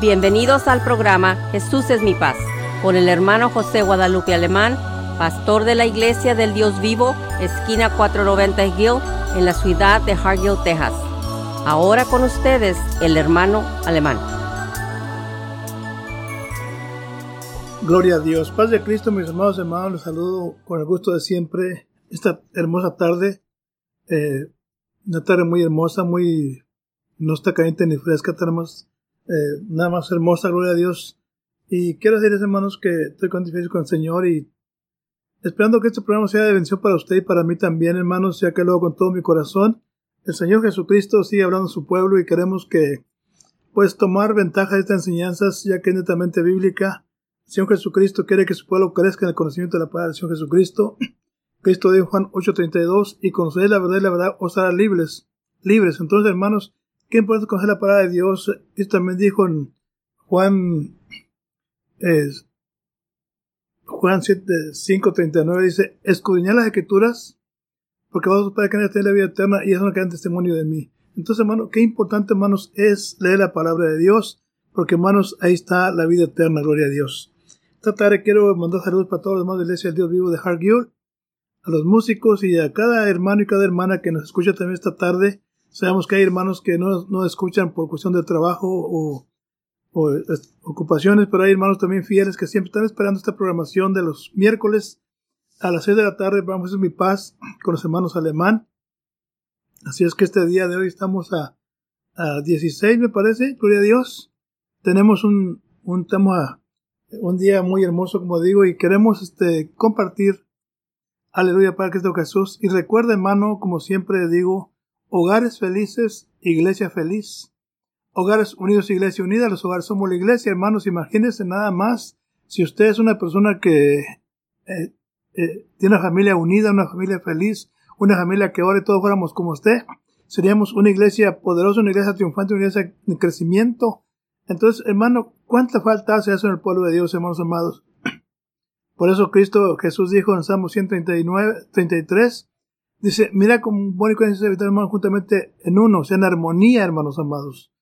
Bienvenidos al programa Jesús es mi paz con el hermano José Guadalupe Alemán, pastor de la Iglesia del Dios Vivo, esquina 490 Hill, en la ciudad de Hargill, Texas. Ahora con ustedes el hermano Alemán. Gloria a Dios. Paz de Cristo, mis hermanos hermanos, les saludo con el gusto de siempre esta hermosa tarde. Eh, una tarde muy hermosa, muy... no está caliente ni fresca, tenemos eh, nada más hermosa, gloria a Dios. Y quiero decirles, hermanos, que estoy contentísimo con el Señor y esperando que este programa sea de bendición para usted y para mí también, hermanos, ya que luego con todo mi corazón. El Señor Jesucristo sigue hablando a su pueblo y queremos que, pues, tomar ventaja de estas enseñanzas, ya que es netamente bíblica. El Señor Jesucristo quiere que su pueblo crezca en el conocimiento de la palabra del Señor Jesucristo. Cristo dijo en Juan 8:32, y conocer la verdad y la verdad os hará libres. Libres. Entonces, hermanos, ¿qué importa conocer la palabra de Dios? Esto también dijo en Juan es, Juan 5.39 dice, escudriñad las escrituras, porque vosotros para que tener la vida eterna y eso no queda testimonio de mí. Entonces, hermano, qué importante, hermanos, es leer la palabra de Dios, porque, hermanos, ahí está la vida eterna, gloria a Dios. Esta tarde quiero mandar saludos para todos los hermanos de la Iglesia del Dios Vivo de Hargill, a los músicos y a cada hermano y cada hermana que nos escucha también esta tarde. Sabemos que hay hermanos que no, no escuchan por cuestión de trabajo o ocupaciones, pero hay hermanos también fieles que siempre están esperando esta programación de los miércoles a las 6 de la tarde. Vamos a mi paz con los hermanos alemán. Así es que este día de hoy estamos a, a 16, me parece, gloria a Dios. Tenemos un, un tema, un día muy hermoso, como digo, y queremos este, compartir. Aleluya para Cristo Jesús. Y recuerda, hermano, como siempre digo, hogares felices, iglesia feliz. Hogares Unidos, Iglesia Unida, los hogares somos la iglesia, hermanos, imagínense nada más si usted es una persona que eh, eh, tiene una familia unida, una familia feliz, una familia que ahora todos fuéramos como usted, seríamos una iglesia poderosa, una iglesia triunfante, una iglesia de crecimiento. Entonces, hermano, ¿cuánta falta hace eso en el pueblo de Dios, hermanos amados? Por eso Cristo Jesús dijo en Salmo 139, 33, dice, mira cómo bonito es habitar hermanos juntamente en uno, o sea, en armonía, hermanos amados.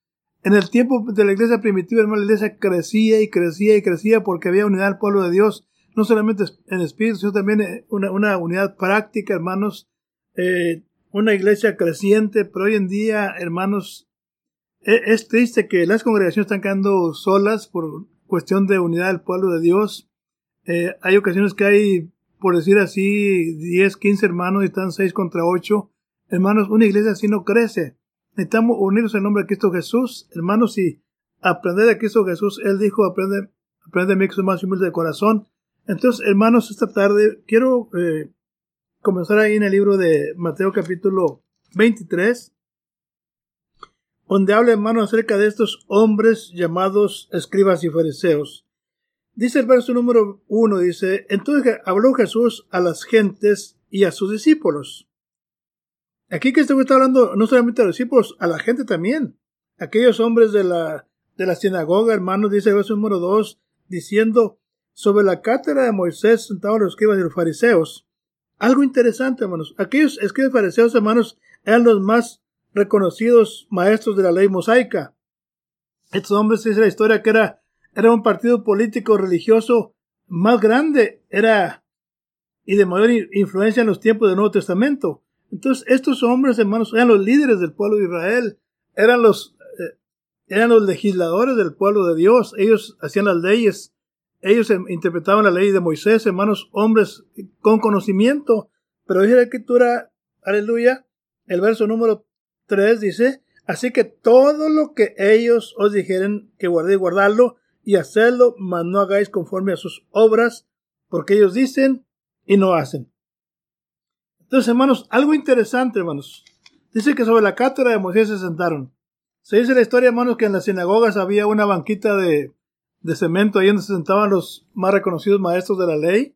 En el tiempo de la iglesia primitiva, hermano, la iglesia crecía y crecía y crecía porque había unidad al pueblo de Dios, no solamente en espíritu, sino también eh, una, una unidad práctica, hermanos, eh, una iglesia creciente, pero hoy en día, hermanos, e, es, triste que las congregaciones están quedando solas por cuestión de unidad del pueblo de Dios. Eh, hay ocasiones que hay, por decir así, 10, 15 hermanos y están 6 contra 8. Hermanos, una iglesia así no crece. Necesitamos unirnos en nombre de Cristo Jesús, hermanos, y aprender de Cristo Jesús. Él dijo, aprende, aprende de mí que soy más humilde de corazón. Entonces, hermanos, esta tarde quiero eh, comenzar ahí en el libro de Mateo capítulo 23, donde habla, hermanos, acerca de estos hombres llamados escribas y fariseos. Dice el verso número uno, dice, entonces habló Jesús a las gentes y a sus discípulos. Aquí que este está hablando no solamente a los discípulos, a la gente también. Aquellos hombres de la, de la sinagoga, hermanos, dice el verso número 2, diciendo, sobre la cátedra de Moisés sentados los escribas y los fariseos. Algo interesante, hermanos. Aquellos escribas fariseos, hermanos, eran los más reconocidos maestros de la ley mosaica. Estos hombres, dice la historia, que era, era un partido político religioso más grande, era y de mayor influencia en los tiempos del Nuevo Testamento. Entonces, estos hombres, hermanos, eran los líderes del pueblo de Israel, eran los, eh, eran los legisladores del pueblo de Dios, ellos hacían las leyes, ellos em, interpretaban la ley de Moisés, hermanos, hombres con conocimiento, pero dice la escritura, aleluya, el verso número 3 dice, así que todo lo que ellos os dijeren que guardéis, guardarlo y hacerlo, mas no hagáis conforme a sus obras, porque ellos dicen y no hacen. Entonces, hermanos, algo interesante, hermanos. Dice que sobre la cátedra de Moisés se sentaron. Se dice la historia, hermanos, que en las sinagogas había una banquita de, cemento ahí donde se sentaban los más reconocidos maestros de la ley,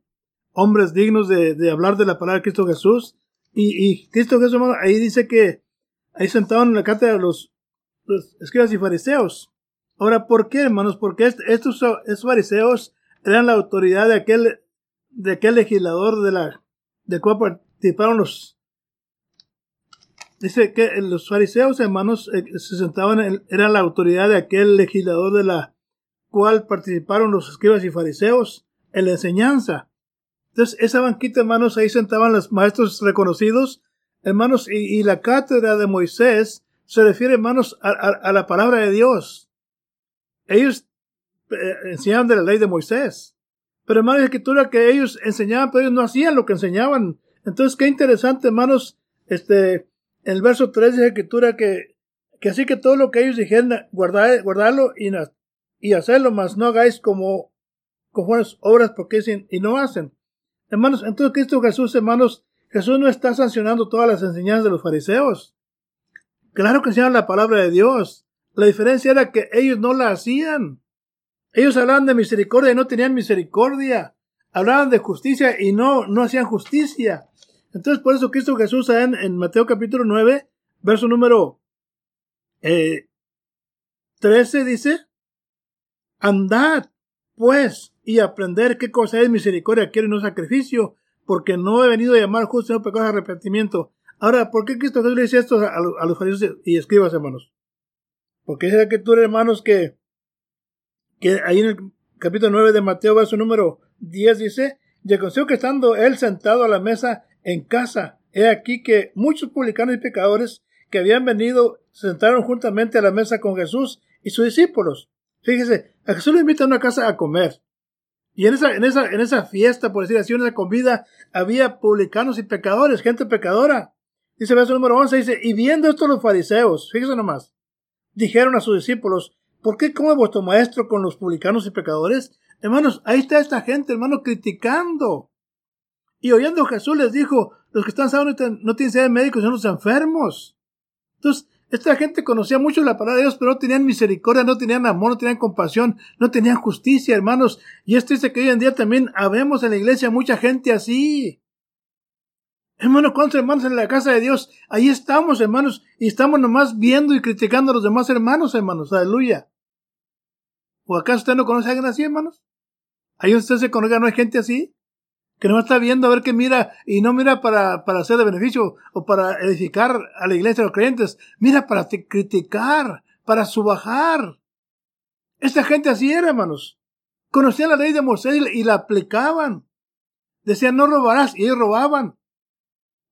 hombres dignos de, hablar de la palabra de Cristo Jesús. Y, Cristo Jesús, hermano, ahí dice que ahí sentaban en la cátedra los escribas y fariseos. Ahora, ¿por qué, hermanos? Porque estos, fariseos eran la autoridad de aquel, de aquel legislador de la, de cual participaron los, dice que los fariseos, hermanos, eh, se sentaban, en, era la autoridad de aquel legislador de la cual participaron los escribas y fariseos en la enseñanza. Entonces, esa banquita, hermanos, ahí sentaban los maestros reconocidos, hermanos, y, la cátedra de Moisés se refiere, hermanos, a, la palabra de Dios. Ellos eh, enseñaban de la ley de Moisés. Pero, hermanos, escritura que ellos enseñaban, pero ellos no hacían lo que enseñaban. Entonces, qué interesante, hermanos, este, en el verso 3 de escritura que, que así que todo lo que ellos dijeron, guardad, guardarlo y, y hacerlo, más no hagáis como, como buenas obras porque dicen y no hacen. Hermanos, entonces Cristo Jesús, hermanos, Jesús no está sancionando todas las enseñanzas de los fariseos. Claro que enseñaban la palabra de Dios. La diferencia era que ellos no la hacían. Ellos hablaban de misericordia y no tenían misericordia. Hablaban de justicia y no, no hacían justicia. Entonces, por eso Cristo Jesús en, Mateo capítulo 9, verso número eh, 13 dice, Andad, pues, y aprender qué cosa es misericordia, quiere no sacrificio, porque no he venido a llamar justo, sino pecado de arrepentimiento. Ahora, ¿por qué Cristo Jesús le dice esto a, los fariseos y escribas, hermanos? Porque es la escritura, hermanos, que, que ahí en el capítulo 9 de Mateo, verso número 10 dice, y aconsejo que estando él sentado a la mesa en casa, he aquí que muchos publicanos y pecadores que habían venido se sentaron juntamente a la mesa con Jesús y sus discípulos. Fíjese, a Jesús le invita a una casa a comer. Y en esa, en esa, en esa fiesta, por decir así, en esa comida, había publicanos y pecadores, gente pecadora. Dice verso número 11, dice, y viendo esto los fariseos, fíjese nomás, dijeron a sus discípulos, ¿por qué come vuestro maestro con los publicanos y pecadores? Hermanos, ahí está esta gente, hermano, criticando. Y oyendo Jesús les dijo, los que están sanos no tienen sed médicos, sino los enfermos. Entonces, esta gente conocía mucho la palabra de Dios, pero no tenían misericordia, no tenían amor, no tenían compasión, no tenían justicia, hermanos. Y esto dice que hoy en día también habemos en la iglesia mucha gente así. Hermanos, ¿cuántos hermanos en la casa de Dios? Ahí estamos, hermanos, y estamos nomás viendo y criticando a los demás hermanos, hermanos. Aleluya. ¿O acaso usted no conoce a alguien así, hermanos? ¿Ahí usted se conoce, no hay gente así? que no está viendo a ver qué mira y no mira para, para ser de beneficio o para edificar a la iglesia de los creyentes, mira para criticar, para subajar. Esta gente así era, hermanos. Conocían la ley de Moisés y la aplicaban. Decían, no robarás, y ellos robaban.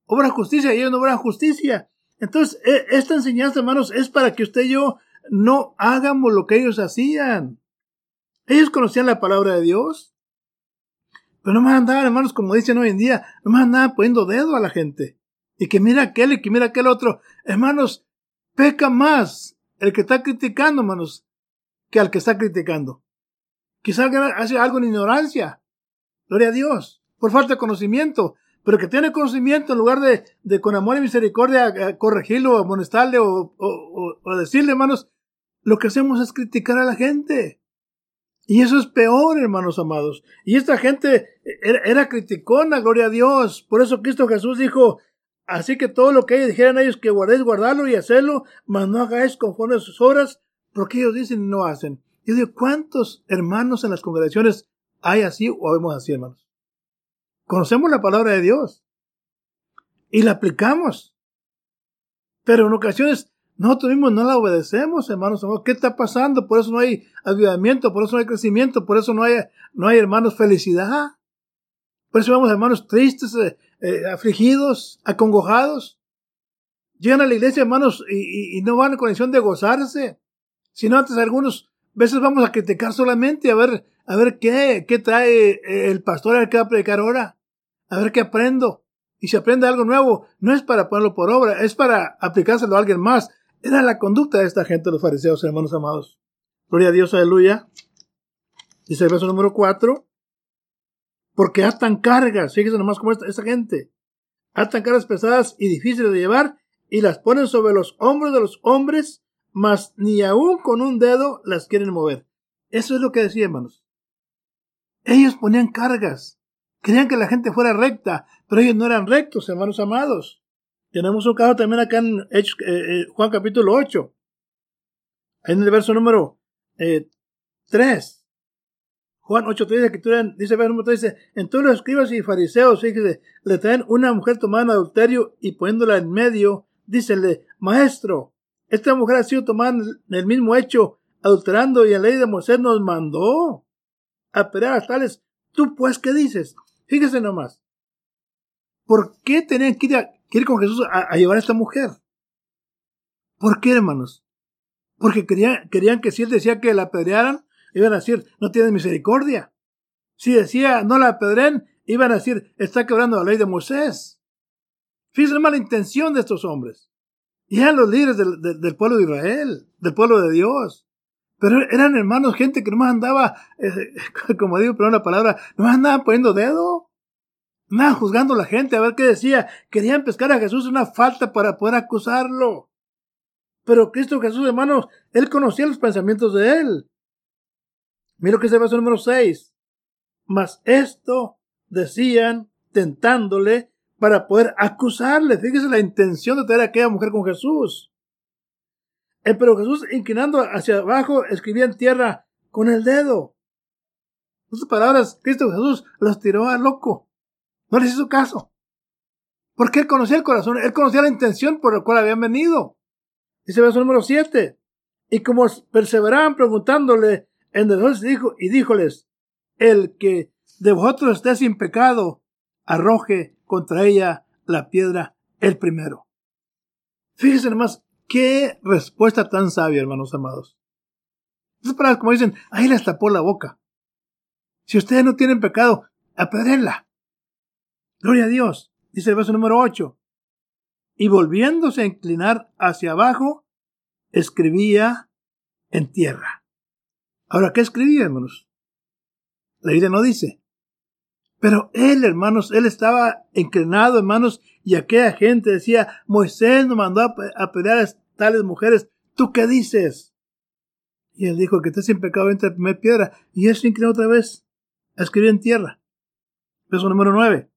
Obra justicia, y ellos no obran justicia. Entonces, e, esta enseñanza, hermanos, es para que usted y yo no hagamos lo que ellos hacían. Ellos conocían la palabra de Dios. Pero no más andaban, hermanos, como dicen hoy en día, no más andaban poniendo dedo a la gente. Y que mira aquel y que mira aquel otro. Hermanos, peca más el que está criticando, hermanos, que al que está criticando. Quizás hace algo en ignorancia. Gloria a Dios. Por falta de conocimiento. Pero que tiene conocimiento en lugar de, de con amor y misericordia eh, corregirlo, amonestarle o, o, o decirle, hermanos, lo que hacemos es criticar a la gente. Y eso es peor, hermanos amados. Y esta gente era, criticona, gloria a Dios. Por eso Cristo Jesús dijo, así que todo lo que ellos dijeran ellos que guardéis, guardarlo y hacerlo, mas no hagáis conforme a sus obras, porque ellos dicen y no hacen. Yo digo, ¿cuántos hermanos en las congregaciones hay así o vemos así, hermanos? Conocemos la palabra de Dios y la aplicamos. Pero en ocasiones nosotros mismos no la obedecemos, hermanos. ¿Qué está pasando? Por eso no hay avivamiento, por eso no hay crecimiento, por eso no hay, no hay hermanos, felicidad. Por eso vamos, hermanos, tristes, eh, eh, afligidos, acongojados. Llegan a la iglesia, hermanos, y, no van en condición de gozarse. Sino antes algunos veces vamos a criticar solamente a ver, a ver qué, qué trae el pastor al que va a predicar ahora. A ver qué aprendo. Y si aprende algo nuevo, no es para ponerlo por obra, es para aplicárselo a alguien más. Era la conducta de esta gente, los fariseos, hermanos amados. Gloria a Dios, aleluya. Dice el verso número 4. Porque atan cargas, fíjense nomás cómo esta, esta gente. Atan cargas pesadas y difíciles de llevar y las ponen sobre los hombros de los hombres, mas ni aún con un dedo las quieren mover. Eso es lo que decía, hermanos. Ellos ponían cargas. Querían que la gente fuera recta, pero ellos no eran rectos, hermanos amados. Tenemos un caso también acá en eh, eh, Juan capítulo 8. En el verso número 3. Eh, Juan 8, 3, dice, verso número 3, dice, entonces los escribas y fariseos, fíjese, le traen una mujer tomada en adulterio y poniéndola en medio, dícele, Maestro, esta mujer ha sido tomada en el mismo hecho, adulterando, y la ley de Moisés nos mandó a pelear a tales. ¿Tú pues qué dices? Fíjese nomás. ¿Por qué tenían que ir, con Jesús a, llevar a esta mujer? ¿Por qué, hermanos? Porque querían, que si él decía que la apedrearan, iban a decir, no tienen misericordia. Si decía, no la apedren, iban a decir, está quebrando la ley de Moisés. Fíjense la mala intención de estos hombres. Y eran los líderes del, pueblo de Israel, del pueblo de Dios. Pero eran hermanos, gente que no más andaba, eh, como digo, pero una palabra, no más andaban poniendo dedo. Andaban juzgando a la gente a ver qué decía. Querían pescar a Jesús una falta para poder acusarlo. Pero Cristo Jesús, hermanos, él conocía los pensamientos de él. Mira lo que se verso número 6. Mas esto decían tentándole para poder acusarle. Fíjese la intención de tener a aquella mujer con Jesús. Eh, pero Jesús, inclinando hacia abajo, escribía en tierra con el dedo. En palabras, Cristo Jesús los tiró a loco. No les hizo caso. Porque él conocía el corazón, él conocía la intención por la cual habían venido. Dice verso número 7. Y como perseveraban preguntándole, entonces dijo, y díjoles, el que de vosotros esté sin pecado, arroje contra ella la piedra el primero. Fíjense nomás, qué respuesta tan sabia, hermanos amados. Esas palabras como dicen, ahí les tapó la boca. Si ustedes no tienen pecado, apedrenla. Gloria a Dios. Dice el verso número 8. Y volviéndose a inclinar hacia abajo, escribía en tierra. Ahora, ¿qué escribía, hermanos? La Biblia no dice. Pero él, hermanos, él estaba inclinado, hermanos, y aquella gente decía, Moisés nos mandó a, pelear a tales mujeres, ¿tú qué dices? Y él dijo que esté sin pecado entre la primera piedra, y él se inclinó otra vez a escribir en tierra. Verso número 9.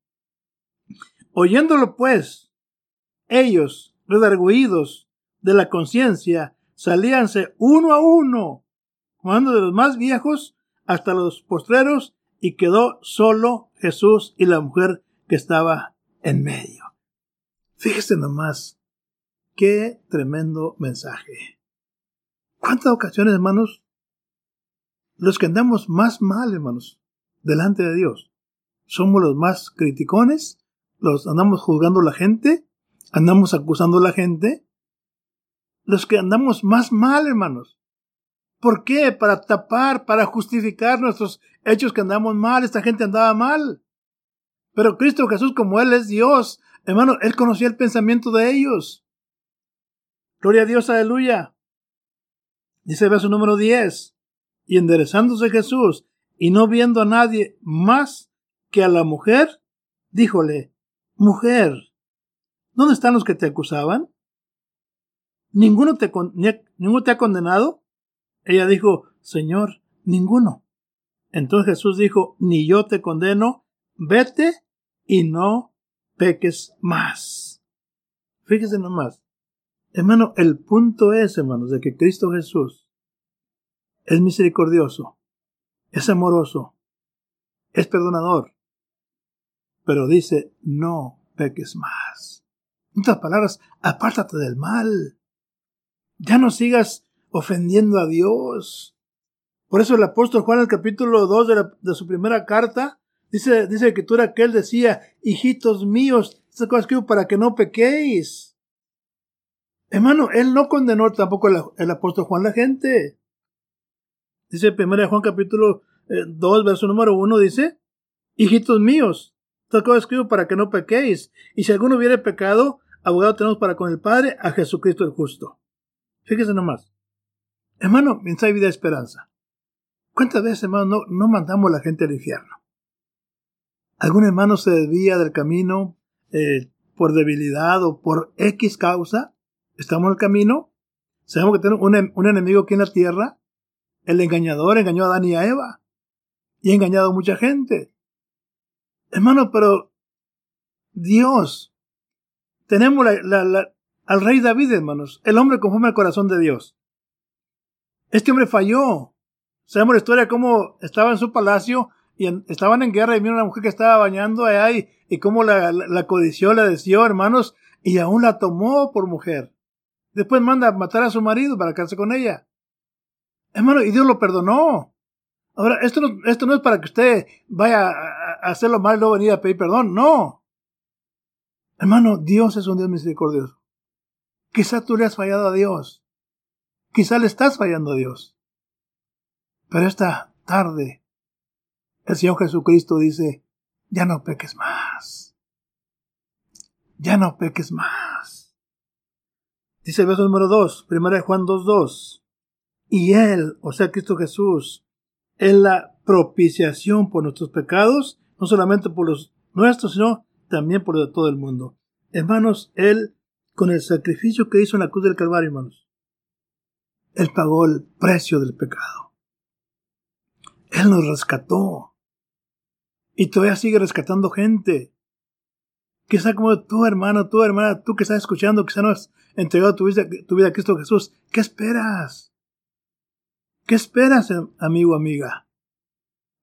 Oyéndolo pues, ellos, redarguidos de la conciencia, salíanse uno a uno, jugando de los más viejos hasta los postreros, y quedó solo Jesús y la mujer que estaba en medio. Fíjese nomás, qué tremendo mensaje. ¿Cuántas ocasiones, hermanos, los que andamos más mal, hermanos, delante de Dios, somos los más criticones, los andamos juzgando a la gente, andamos acusando a la gente, los que andamos más mal, hermanos, ¿Por qué? Para tapar, para justificar nuestros hechos que andamos mal. Esta gente andaba mal. Pero Cristo Jesús, como Él es Dios, hermano, Él conocía el pensamiento de ellos. Gloria a Dios, aleluya. Dice verso número 10. Y enderezándose Jesús y no viendo a nadie más que a la mujer, díjole, mujer, ¿dónde están los que te acusaban? ¿Ninguno te, ninguno te ha condenado? Ella dijo, Señor, ninguno. Entonces Jesús dijo, ni yo te condeno, vete y no peques más. Fíjese nomás. Hermano, el punto es, hermanos, de que Cristo Jesús es misericordioso, es amoroso, es perdonador, pero dice, no peques más. En otras palabras, apártate del mal. Ya no sigas ofendiendo a Dios. Por eso el apóstol Juan, en el capítulo 2 de, su primera carta, dice, dice que tú era que él decía, hijitos míos, estas cosas que para que no pequéis. Hermano, él no condenó tampoco el, apóstol Juan la gente. Dice 1 Juan capítulo 2, eh, verso número 1, dice, hijitos míos, estas cosas escribo para que no pequéis. Y si alguno hubiere pecado, abogado tenemos para con el Padre, a Jesucristo el justo. Fíjese nomás. Hermano, mientras hay vida esperanza. ¿Cuántas veces, hermano, no, no mandamos a la gente al infierno? ¿Algún hermano se desvía del camino eh, por debilidad o por X causa? ¿Estamos en el camino? Sabemos que tenemos un, un enemigo aquí en la tierra. El engañador engañó a Adán y a Eva. Y ha engañado a mucha gente. Hermano, pero Dios, tenemos al rey David, hermanos, el hombre conforme al corazón de Dios. Este hombre falló. Sabemos la historia cómo estaba en su palacio y estaban en guerra y vino una mujer que estaba bañando allá y, cómo la, la, codició, la deseó, hermanos. y aún la tomó por mujer. Después manda a matar a su marido para casarse con ella. Hermano, y Dios lo perdonó. Ahora, esto no, esto no es para que usted vaya a, hacerlo mal y luego venir a pedir perdón. No. Hermano, Dios es un Dios misericordioso. Quizá tú le has fallado a Dios. Quizá le estás fallando a Dios. Pero esta tarde, el Señor Jesucristo dice, ya no peques más. Ya no peques más. Dice el verso número 2, 1 Juan 2.2. Y Él, o sea, Cristo Jesús, es la propiciación por nuestros pecados, no solamente por los nuestros, sino también por todo el mundo. Hermanos, Él, con el sacrificio que hizo en la cruz del Calvario, hermanos, Él pagó el precio del pecado. Él nos rescató. Y todavía sigue rescatando gente. Quizá como tú, hermano, tú, hermana, tú que estás escuchando, quizá no has entregado tu vida, tu vida a Cristo Jesús. ¿Qué esperas? ¿Qué esperas, amigo, amiga?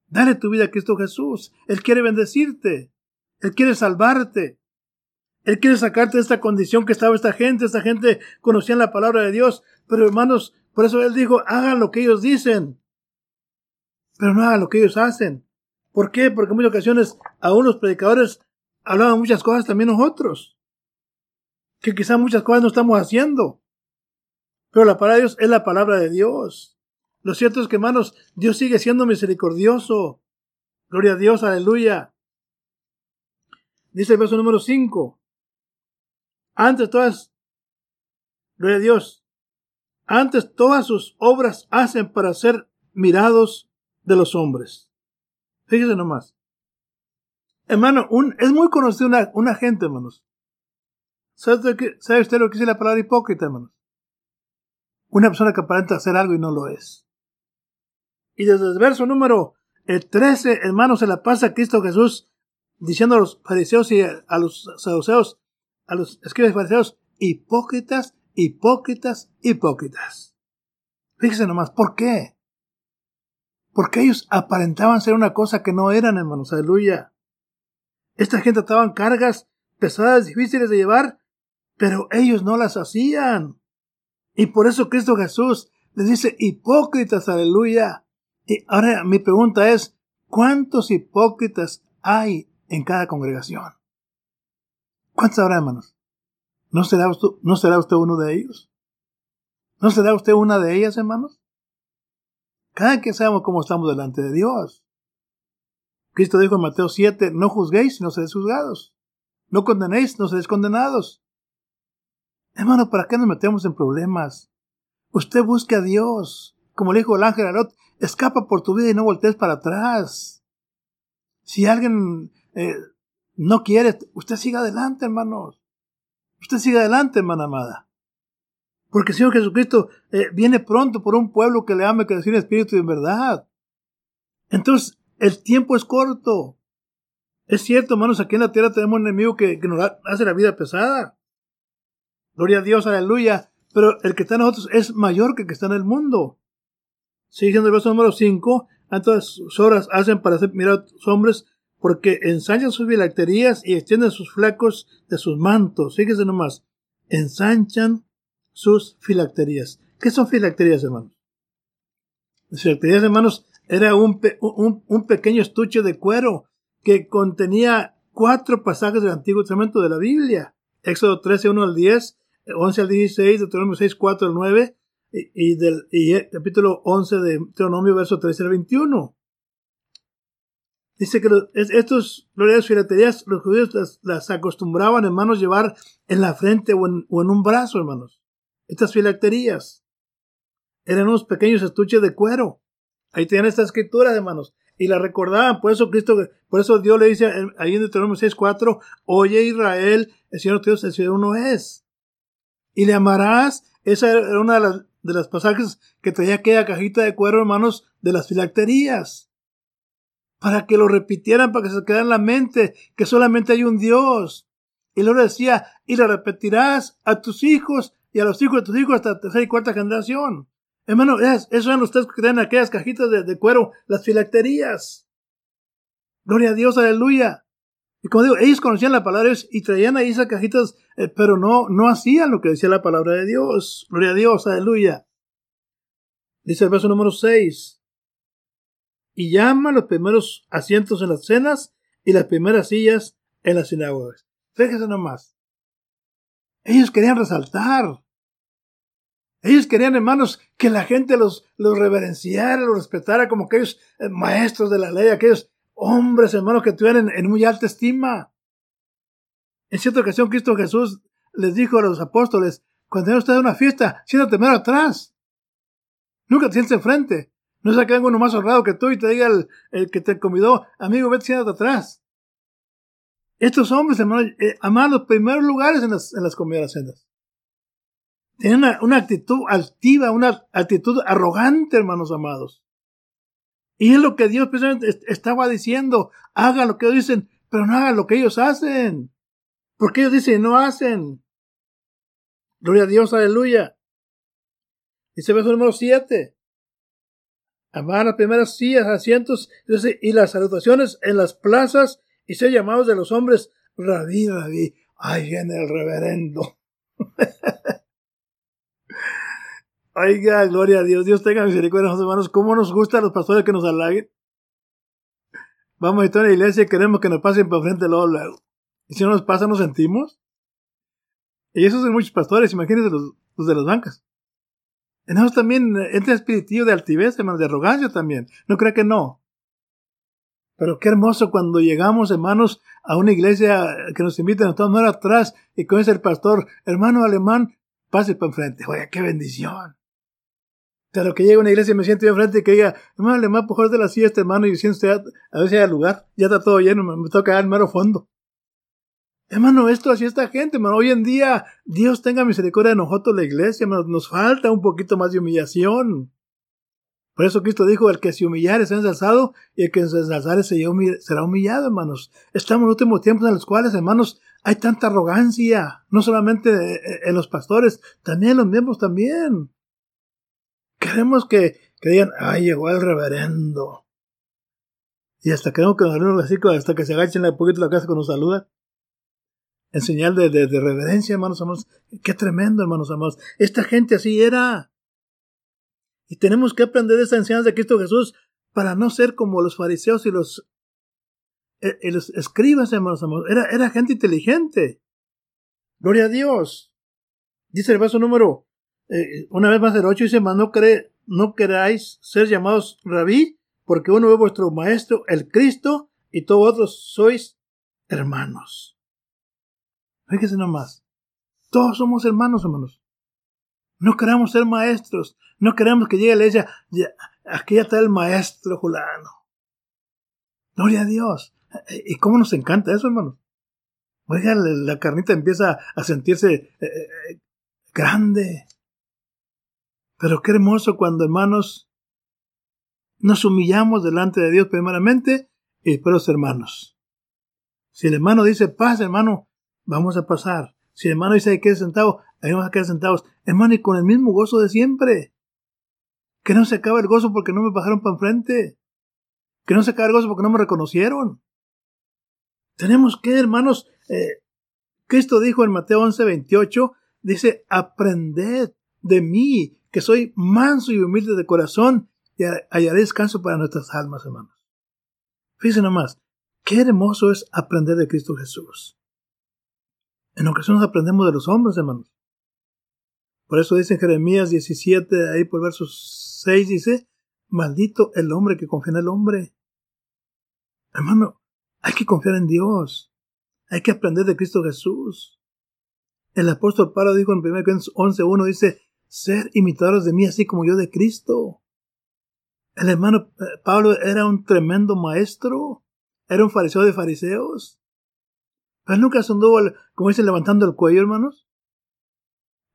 Dale tu vida a Cristo Jesús. Él quiere bendecirte. Él quiere salvarte. Él quiere sacarte de esta condición que estaba esta gente. Esta gente conocía la palabra de Dios. Pero hermanos, por eso Él dijo, hagan lo que ellos dicen. Pero no hagan lo que ellos hacen. ¿Por qué? Porque en muchas ocasiones aún los predicadores hablaban muchas cosas también nosotros. Que quizás muchas cosas no estamos haciendo. Pero la palabra de Dios es la palabra de Dios. Lo cierto es que, hermanos, Dios sigue siendo misericordioso. Gloria a Dios, aleluya. Dice el verso número 5. Antes todas, gloria a Dios, antes todas sus obras hacen para ser mirados de los hombres. Fíjese nomás. Hermano, un, es muy conocido una, gente, hermanos. ¿Sabe usted, ¿Sabe usted lo que dice la palabra hipócrita, hermanos? Una persona que aparenta hacer algo y no lo es. Y desde el verso número 13, eh, hermanos, se la pasa a Cristo Jesús diciendo a los fariseos y a los saduceos, a los escribas fariseos, hipócritas, hipócritas, hipócritas. Fíjese nomás, ¿por qué? Porque ellos aparentaban ser una cosa que no eran, hermanos, aleluya. Esta gente trataban cargas pesadas, difíciles de llevar, pero ellos no las hacían. Y por eso Cristo Jesús les dice, hipócritas, aleluya. Y ahora mi pregunta es, ¿cuántos hipócritas hay en cada congregación? ¿Cuántos habrá, hermanos? ¿No será, usted, ¿No será usted uno de ellos? ¿No será usted una de ellas, hermanos? Cada que sabemos cómo estamos delante de Dios. Cristo dijo en Mateo 7, no juzguéis, no seréis juzgados. No condenéis, no seréis condenados. Hermano, ¿para qué nos metemos en problemas? Usted busque a Dios. Como le dijo el ángel a Lot, escapa por tu vida y no voltees para atrás. Si alguien eh, no quiere, usted siga adelante, hermanos. Usted siga adelante, hermana amada. Porque el Señor Jesucristo eh, viene pronto por un pueblo que le ame, que decir espíritu y en verdad. Entonces, el tiempo es corto. Es cierto, hermanos, aquí en la tierra tenemos un enemigo que, que nos hace la vida pesada. Gloria a Dios, aleluya. Pero el que está en nosotros es mayor que el que está en el mundo. Sigue el verso número 5. Todas sus obras hacen para hacer mirar a hombres porque ensanchan sus filacterías y extienden sus flacos de sus mantos. Fíjese nomás. Ensanchan sus filacterías. ¿Qué son filacterías, hermanos? Las filacterías, hermanos, era un, un, pequeño estuche de cuero que contenía cuatro pasajes del Antiguo Testamento de la Biblia. Éxodo 13, 1 al 10, 11 al 16, Deuteronomio 6, 4 al 9, y, del capítulo 11 de Deuteronomio, verso 13 al 21. Dice que estos glorias filaterías, los judíos las, acostumbraban, hermanos, llevar en la frente o en, un brazo, hermanos. Estas filaterías eran unos pequeños estuches de cuero. Ahí tenían estas escrituras, hermanos. Y la recordaban. Por eso Cristo, por eso Dios le dice ahí en Deuteronomio 6.4, Oye Israel, el Señor Dios, el Señor uno es. Y le amarás. Esa era una de las, de las pasajes que traía aquella cajita de cuero, hermanos, de las filacterías. Para que lo repitieran, para que se quedara en la mente que solamente hay un Dios. Y luego decía, y lo repetirás a tus hijos y a los hijos de tus hijos hasta tercera y cuarta generación. Hermano, eso eran textos que traen aquellas cajitas de, de, cuero, las filacterías. Gloria a Dios, aleluya. Y como digo, ellos conocían la palabra y traían ahí esas cajitas, eh, pero no, no hacían lo que decía la palabra de Dios. Gloria a Dios, aleluya. Dice el verso número 6. Y llama los primeros asientos en las cenas y las primeras sillas en las sinagogas. Fíjese nomás. Ellos querían resaltar. Ellos querían, hermanos, que la gente los, los reverenciara, los respetara como aquellos eh, maestros de la ley, aquellos hombres, hermanos, que tuvieran en muy alta estima. En cierta ocasión, Cristo Jesús les dijo a los apóstoles, cuando ustedes una fiesta, siéntate mero atrás. Nunca te sientes enfrente. No sea que venga uno más honrado que tú y te diga el, que te convidó, amigo, vete, siéntate atrás. Estos hombres, hermanos, eh, los primeros lugares en las, en las comidas cenas. Tenían una, una, actitud altiva, una actitud arrogante, hermanos amados. Y es lo que Dios precisamente estaba diciendo. Hagan lo que ellos dicen, pero no hagan lo que ellos hacen. Porque ellos dicen no hacen. Gloria a Dios, aleluya. Dice verso número 7. Amar las primeras sillas, asientos y las salutaciones en las plazas y ser llamados de los hombres rabí, rabí. Ay, en el reverendo. Oiga, gloria a Dios. Dios tenga misericordia hermanos. ¿Cómo nos gustan los pastores que nos halaguen? Vamos a estar en la iglesia y queremos que nos pasen por frente luego, luego. Y si no nos pasa, nos sentimos. Y esos son muchos pastores, imagínense los de las bancas. Tenemos también entre espíritu de altivez, hermanos, de arrogancia también. No crea que no. Pero qué hermoso cuando llegamos, hermanos, a una iglesia que nos invita a estar atrás y con ese el pastor, hermano alemán, pase para enfrente. Oye, qué bendición. Pero que llegue a una iglesia y me siento yo enfrente y que diga, hermano, le mando por de la siesta, hermano, y siento a ver si hay lugar. Ya está todo lleno, me, toca al mero fondo. Hermano, esto así esta gente, hermano. Hoy en día, Dios tenga misericordia de nosotros, la iglesia, hermano. Nos falta un poquito más de humillación. Por eso Cristo dijo, el que se humillare será ensalzado y el que se ensalzare será humillado, hermanos. Estamos en los últimos tiempos en los cuales, hermanos, hay tanta arrogancia. No solamente en los pastores, también en los miembros también. Queremos que, que digan, ay, llegó el reverendo. Y hasta queremos que nos así, hasta que se agachen un poquito la casa cuando nos saluda. En señal de, reverencia, hermanos amados. Qué tremendo, hermanos amados. Esta gente así era. Y tenemos que aprender de esta enseñanza de Cristo Jesús para no ser como los fariseos y los, eh, y los escribas, hermanos amados. Era, era gente inteligente. Gloria a Dios. Dice el verso número eh, una vez más el 8 dice, no, cree, no queráis ser llamados rabí, porque uno es vuestro maestro, el Cristo, y todos otros sois hermanos. Fíjese nomás. Todos somos hermanos, hermanos. No queremos ser maestros. No queremos que llegue la iglesia. aquí ya está el maestro Julano. Gloria a Dios. ¿Y cómo nos encanta eso, hermanos? Oiga, la carnita empieza a sentirse eh, eh, grande. Pero qué hermoso cuando, hermanos, nos humillamos delante de Dios primeramente y después los hermanos. Si el hermano dice paz, hermano, vamos a pasar. Si el hermano dice que quedar sentado, ahí vamos a quedar sentados. Hermano, y con el mismo gozo de siempre. Que no se acabe el gozo porque no me bajaron para enfrente. Que no se acabe el gozo porque no me reconocieron. Tenemos que, hermanos, eh, Cristo dijo en Mateo 11, 28, dice, aprended de mí, que soy manso y humilde de corazón y hallaré descanso para nuestras almas, hermanos. Fíjense nomás, qué hermoso es aprender de Cristo Jesús. En ocasiones aprendemos de los hombres, hermanos. Por eso dice en Jeremías 17, ahí por versos 6, dice, maldito el hombre que confía en el hombre. Hermano, hay que confiar en Dios. Hay que aprender de Cristo Jesús. El apóstol Pablo dijo en 1 Corintios 11.1, dice, ser imitadores de mí, así como yo de Cristo. El hermano eh, Pablo era un tremendo maestro, era un fariseo de fariseos. Pero nunca se anduvo, como dicen, levantando el cuello, hermanos.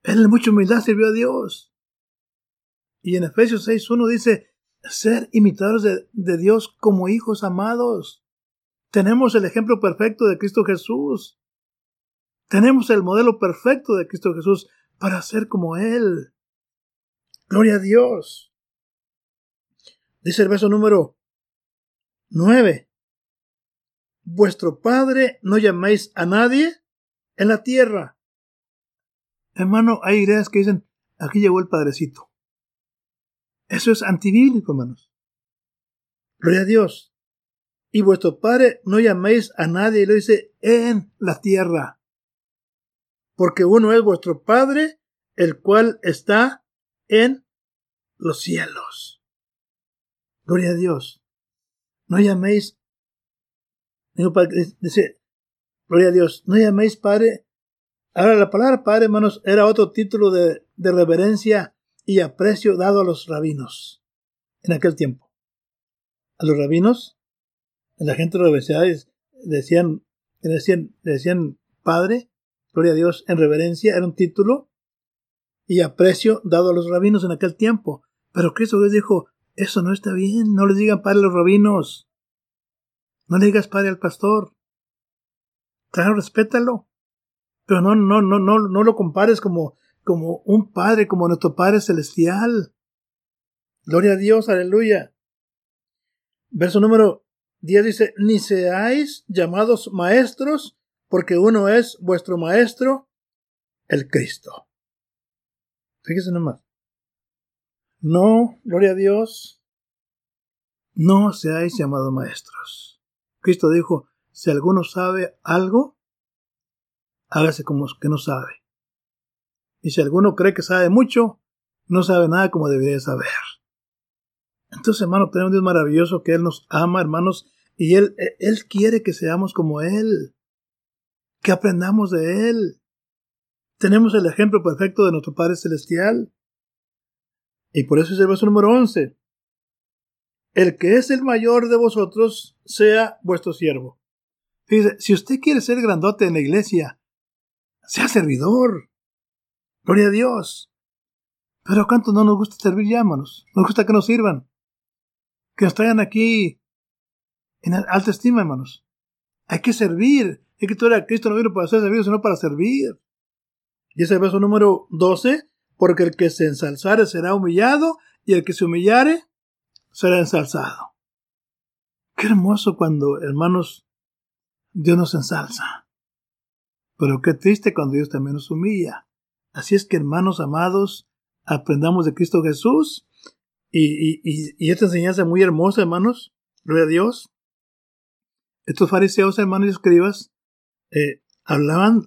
Él en mucha humildad sirvió a Dios. Y en Efesios 6.1 dice, ser imitadores de, de Dios como hijos amados. Tenemos el ejemplo perfecto de Cristo Jesús. Tenemos el modelo perfecto de Cristo Jesús para ser como Él. Gloria a Dios. Dice el verso número 9. Vuestro Padre no llaméis a nadie en la tierra. Hermano, hay ideas que dicen, aquí llegó el Padrecito. Eso es antibíblico, hermanos. Gloria a Dios. Y vuestro Padre no llaméis a nadie, lo dice en la tierra. Porque uno es vuestro Padre, el cual está en los cielos. Gloria a Dios. No llaméis, dice, gloria a Dios, no llaméis Padre. Ahora la palabra Padre, hermanos, era otro título de, de reverencia y aprecio dado a los rabinos en aquel tiempo. A los rabinos, la gente de las universidades decían, decían, decían Padre, gloria a Dios, en reverencia, era un título y aprecio dado a los rabinos en aquel tiempo. Pero Cristo les dijo, eso no está bien, no les digan padre a los rabinos. No le digas padre al pastor. Claro, respétalo. Pero no, no, no, no, no lo compares como, como un padre, como nuestro Padre Celestial. Gloria a Dios, aleluya. Verso número 10 dice, ni seáis llamados maestros, porque uno es vuestro maestro, el Cristo. Fíjese nomás. No, gloria a Dios, no seáis llamados maestros. Cristo dijo, si alguno sabe algo, hágase como que no sabe. Y si alguno cree que sabe mucho, no sabe nada como debería saber. Entonces, hermano, tenemos un Dios maravilloso que Él nos ama, hermanos, y Él, Él quiere que seamos como Él, que aprendamos de Él. Tenemos el ejemplo perfecto de nuestro Padre Celestial. Y por eso es el verso número 11. El que es el mayor de vosotros sea vuestro siervo. Fíjese, si usted quiere ser grandote en la iglesia, sea servidor. Gloria a Dios. Pero ¿cuánto no nos gusta servir? Llámanos. Nos gusta que nos sirvan. Que nos traigan aquí en alta estima, hermanos. Hay que servir. Hay que tú Cristo no vino para ser servido, sino para servir. Y ese verso número 12 porque el que se ensalzare será humillado y el que se humillare será ensalzado. Qué hermoso cuando, hermanos, Dios nos ensalza. Pero qué triste cuando Dios también nos humilla. Así es que, hermanos amados, aprendamos de Cristo Jesús. Y, y, esta enseñanza muy hermosa, hermanos. Gloria a Dios. Estos fariseos, hermanos y escribas, eh, hablaban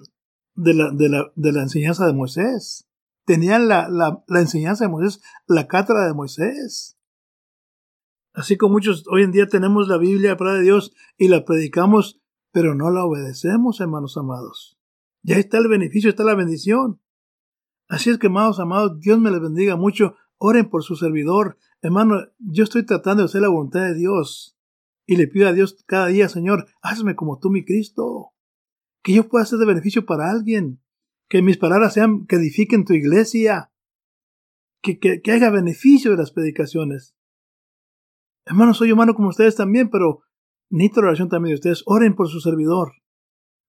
de la, de, la, de la enseñanza de Moisés tenían la, la enseñanza de Moisés, la cátedra de Moisés. Así como muchos hoy en día tenemos la Biblia, la palabra de Dios, y la predicamos, pero no la obedecemos, hermanos amados. Ya está el beneficio, está la bendición. Así es que, amados amados, Dios me les bendiga mucho. Oren por su servidor. Hermano, yo estoy tratando de hacer la voluntad de Dios. Y le pido a Dios cada día, Señor, hazme como tú, mi Cristo. Que yo pueda ser de beneficio para alguien que mis palabras sean, que edifiquen tu iglesia, que, que, que haga beneficio de las predicaciones. Hermanos, soy humano como ustedes también, pero necesito la oración también de ustedes. Oren por su servidor.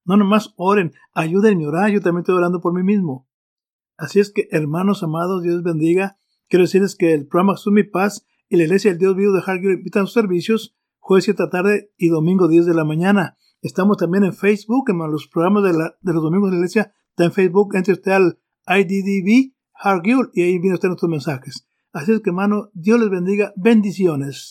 No nomás oren, ayúdenme a orar, yo también estoy orando por mí mismo. Así es que, hermanos amados, Dios bendiga. Quiero decirles que el programa Su Mi Paz y la Iglesia del Dios Vivo de Hargill invitan sus servicios jueves 7 de la tarde y domingo 10 de la mañana. Estamos también en Facebook, en los programas de, la, de los domingos de la Iglesia Está en Facebook, entre usted al IDDB Hargill y ahí viene usted nuestros mensajes. Así es que, hermano, Dios les bendiga. Bendiciones.